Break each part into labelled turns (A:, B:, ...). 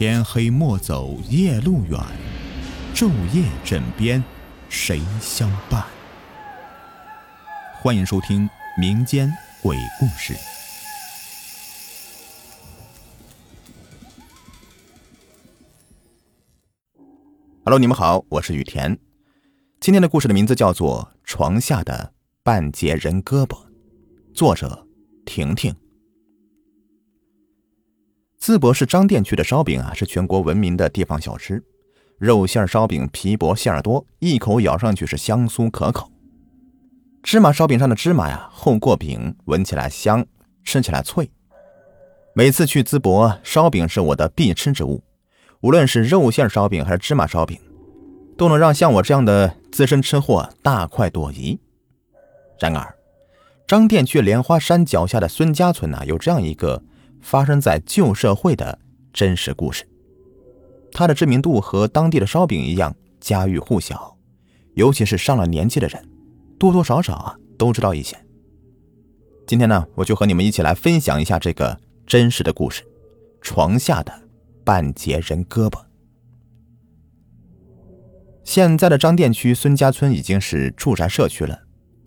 A: 天黑莫走夜路远，昼夜枕边谁相伴？欢迎收听民间鬼故事。Hello，你们好，我是雨田。今天的故事的名字叫做《床下的半截人胳膊》，作者婷婷。淄博市张店区的烧饼啊，是全国闻名的地方小吃。肉馅烧饼皮薄馅儿多，一口咬上去是香酥可口。芝麻烧饼上的芝麻呀，厚过饼，闻起来香，吃起来脆。每次去淄博，烧饼是我的必吃之物。无论是肉馅烧饼还是芝麻烧饼，都能让像我这样的资深吃货大快朵颐。然而，张店区莲花山脚下的孙家村呢，有这样一个。发生在旧社会的真实故事，它的知名度和当地的烧饼一样家喻户晓，尤其是上了年纪的人，多多少少啊都知道一些。今天呢，我就和你们一起来分享一下这个真实的故事——床下的半截人胳膊。现在的张店区孙家村已经是住宅社区了，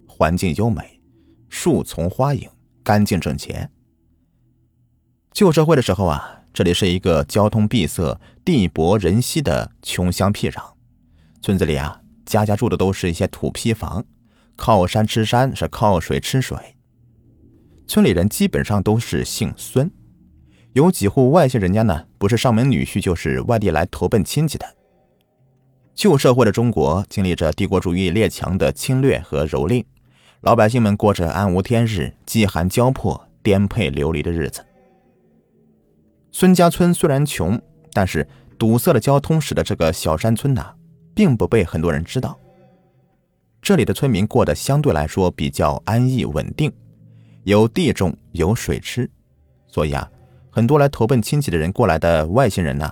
A: 环境优美，树丛花影，干净整洁。旧社会的时候啊，这里是一个交通闭塞、地薄人稀的穷乡僻壤。村子里啊，家家住的都是一些土坯房，靠山吃山，是靠水吃水。村里人基本上都是姓孙，有几户外姓人家呢，不是上门女婿，就是外地来投奔亲戚的。旧社会的中国经历着帝国主义列强的侵略和蹂躏，老百姓们过着暗无天日、饥寒交迫、颠沛流离的日子。孙家村虽然穷，但是堵塞的交通使得这个小山村呐，并不被很多人知道。这里的村民过得相对来说比较安逸稳定，有地种，有水吃，所以啊，很多来投奔亲戚的人过来的外姓人呢，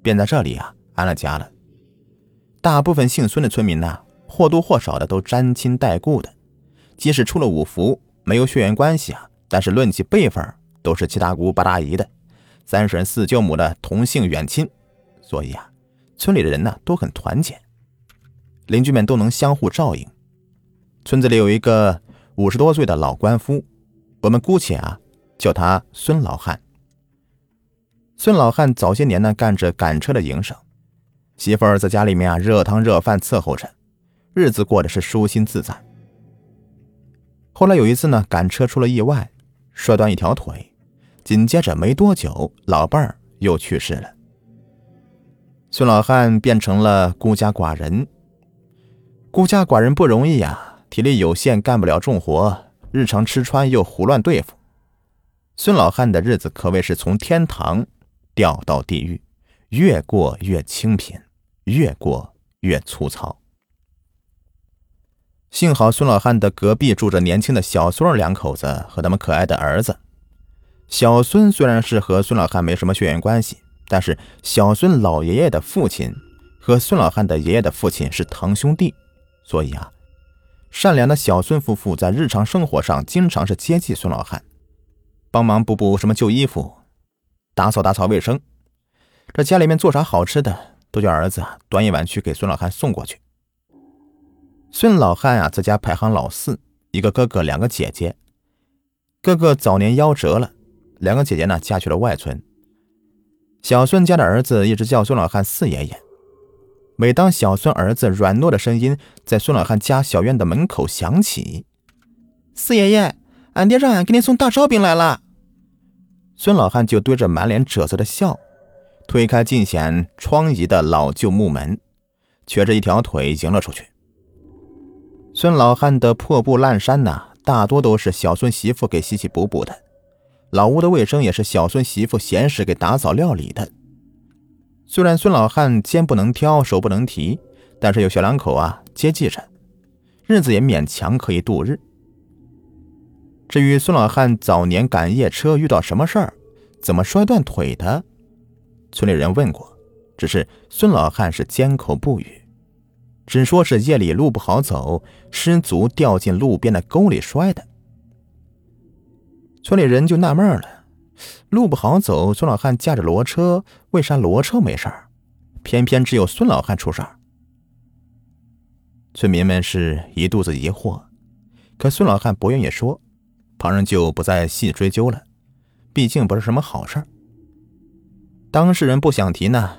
A: 便在这里啊安了家了。大部分姓孙的村民呢，或多或少的都沾亲带故的，即使出了五福，没有血缘关系啊，但是论起辈分，都是七大姑八大姨的。三婶四舅母的同姓远亲，所以啊，村里的人呢都很团结，邻居们都能相互照应。村子里有一个五十多岁的老官夫，我们姑且啊叫他孙老汉。孙老汉早些年呢干着赶车的营生，媳妇儿在家里面啊热汤热饭伺候着，日子过得是舒心自在。后来有一次呢赶车出了意外，摔断一条腿。紧接着没多久，老伴儿又去世了。孙老汉变成了孤家寡人。孤家寡人不容易呀，体力有限，干不了重活，日常吃穿又胡乱对付。孙老汉的日子可谓是从天堂掉到地狱，越过越清贫，越过越粗糙。幸好孙老汉的隔壁住着年轻的小孙儿两口子和他们可爱的儿子。小孙虽然是和孙老汉没什么血缘关系，但是小孙老爷爷的父亲和孙老汉的爷爷的父亲是堂兄弟，所以啊，善良的小孙夫妇在日常生活上经常是接济孙老汉，帮忙补补什么旧衣服，打扫打扫卫生。这家里面做啥好吃的，都叫儿子端一碗去给孙老汉送过去。孙老汉啊，在家排行老四，一个哥哥，两个姐姐。哥哥早年夭折了。两个姐姐呢，嫁去了外村。小孙家的儿子一直叫孙老汉四爷爷。每当小孙儿子软糯的声音在孙老汉家小院的门口响起，“四爷爷，俺爹让俺给你送大烧饼来了。”孙老汉就堆着满脸褶子的笑，推开尽显疮痍的老旧木门，瘸着一条腿迎了出去。孙老汉的破布烂衫呐，大多都是小孙媳妇给洗洗补补的。老屋的卫生也是小孙媳妇闲时给打扫料理的。虽然孙老汉肩不能挑，手不能提，但是有小两口啊接济着，日子也勉强可以度日。至于孙老汉早年赶夜车遇到什么事儿，怎么摔断腿的，村里人问过，只是孙老汉是缄口不语，只说是夜里路不好走，失足掉进路边的沟里摔的。村里人就纳闷了，路不好走，孙老汉驾着骡车，为啥骡车没事儿，偏偏只有孙老汉出事儿？村民们是一肚子疑惑，可孙老汉不愿意说，旁人就不再细追究了，毕竟不是什么好事儿。当事人不想提呢，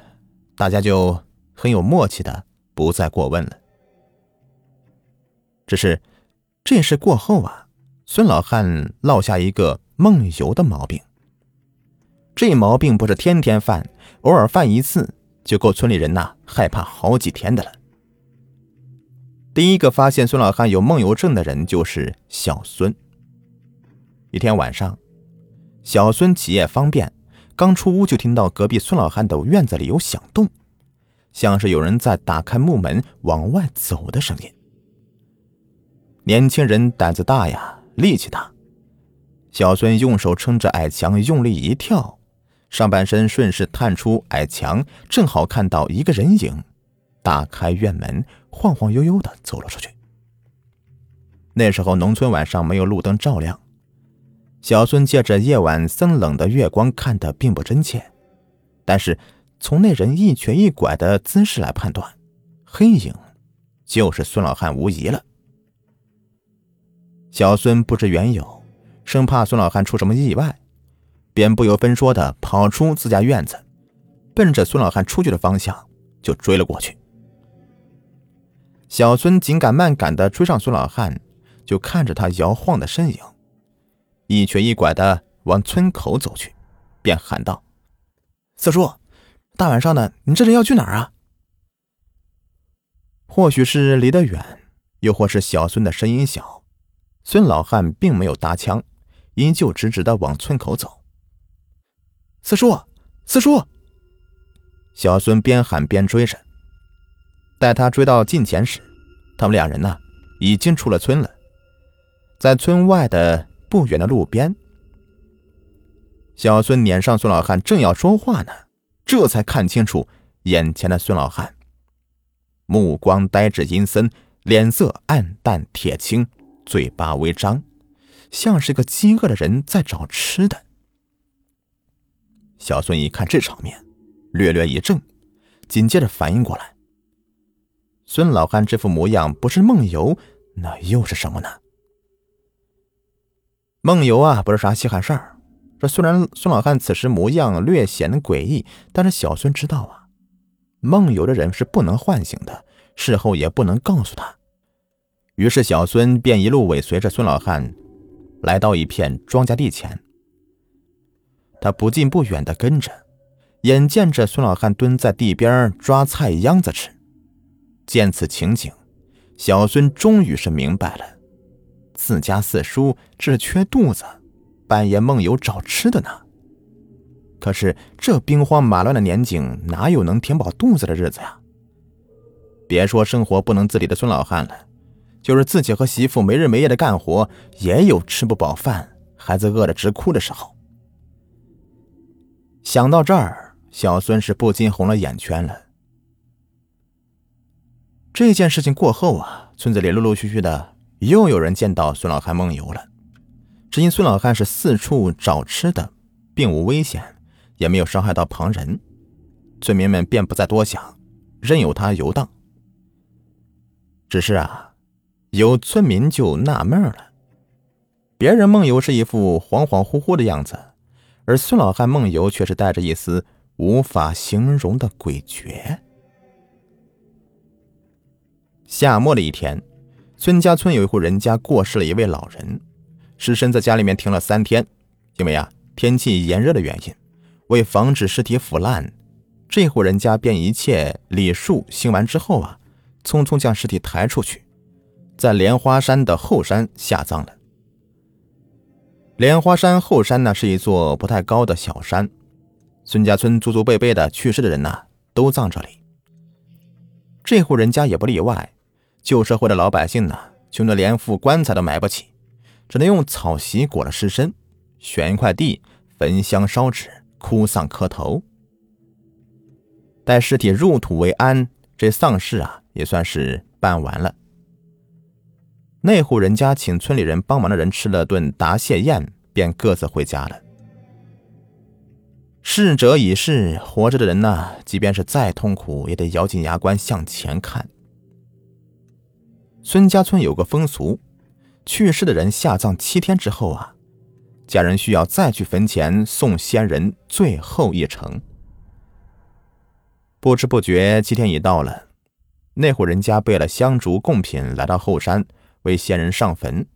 A: 大家就很有默契的不再过问了。只是这事过后啊，孙老汉落下一个梦游的毛病。这毛病不是天天犯，偶尔犯一次就够村里人呐害怕好几天的了。第一个发现孙老汉有梦游症的人就是小孙。一天晚上，小孙起夜方便，刚出屋就听到隔壁孙老汉的院子里有响动，像是有人在打开木门往外走的声音。年轻人胆子大呀，力气大。小孙用手撑着矮墙，用力一跳，上半身顺势探出矮墙，正好看到一个人影。打开院门，晃晃悠悠的走了出去。那时候农村晚上没有路灯照亮，小孙借着夜晚森冷的月光看得并不真切，但是从那人一瘸一拐的姿势来判断，黑影就是孙老汉无疑了。小孙不知缘由，生怕孙老汉出什么意外，便不由分说的跑出自家院子，奔着孙老汉出去的方向就追了过去。小孙紧赶慢赶的追上孙老汉，就看着他摇晃的身影，一瘸一拐的往村口走去，便喊道：“四叔，大晚上的，你这是要去哪儿啊？”或许是离得远，又或是小孙的声音小，孙老汉并没有搭腔，依旧直直的往村口走。四叔，四叔！小孙边喊边追着。待他追到近前时，他们两人呢已经出了村了，在村外的不远的路边，小孙撵上孙老汉，正要说话呢，这才看清楚眼前的孙老汉，目光呆滞阴森，脸色暗淡铁青，嘴巴微张，像是个饥饿的人在找吃的。小孙一看这场面，略略一怔，紧接着反应过来。孙老汉这副模样不是梦游，那又是什么呢？梦游啊，不是啥稀罕事儿。这虽然孙老汉此时模样略显诡异，但是小孙知道啊，梦游的人是不能唤醒的，事后也不能告诉他。于是小孙便一路尾随着孙老汉，来到一片庄稼地前。他不近不远的跟着，眼见着孙老汉蹲在地边抓菜秧子吃。见此情景，小孙终于是明白了，自家四叔这缺肚子，半夜梦游找吃的呢。可是这兵荒马乱的年景，哪有能填饱肚子的日子呀？别说生活不能自理的孙老汉了，就是自己和媳妇没日没夜的干活，也有吃不饱饭、孩子饿得直哭的时候。想到这儿，小孙是不禁红了眼圈了。这件事情过后啊，村子里陆陆续续的又有人见到孙老汉梦游了。只因孙老汉是四处找吃的，并无危险，也没有伤害到旁人，村民们便不再多想，任由他游荡。只是啊，有村民就纳闷了：别人梦游是一副恍恍惚惚的样子，而孙老汉梦游却是带着一丝无法形容的诡谲。夏末的一天，孙家村有一户人家过世了一位老人，尸身在家里面停了三天。因为啊天气炎热的原因，为防止尸体腐烂，这户人家便一切礼数行完之后啊，匆匆将尸体抬出去，在莲花山的后山下葬了。莲花山后山呢是一座不太高的小山，孙家村祖祖辈辈的去世的人呢都葬这里，这户人家也不例外。旧社会的老百姓呢，穷得连副棺材都买不起，只能用草席裹了尸身，选一块地，焚香烧纸，哭丧磕头。待尸体入土为安，这丧事啊也算是办完了。那户人家请村里人帮忙的人吃了顿答谢宴，便各自回家了。逝者已逝，活着的人呢，即便是再痛苦，也得咬紧牙关向前看。孙家村有个风俗，去世的人下葬七天之后啊，家人需要再去坟前送先人最后一程。不知不觉，七天已到了。那户人家备了香烛贡品，来到后山为先人上坟。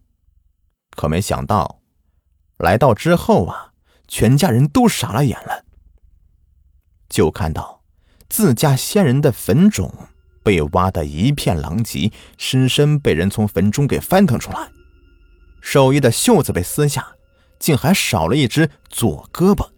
A: 可没想到，来到之后啊，全家人都傻了眼了。就看到自家先人的坟冢被挖得一片狼藉，尸身被人从坟中给翻腾出来，寿衣的袖子被撕下，竟还少了一只左胳膊。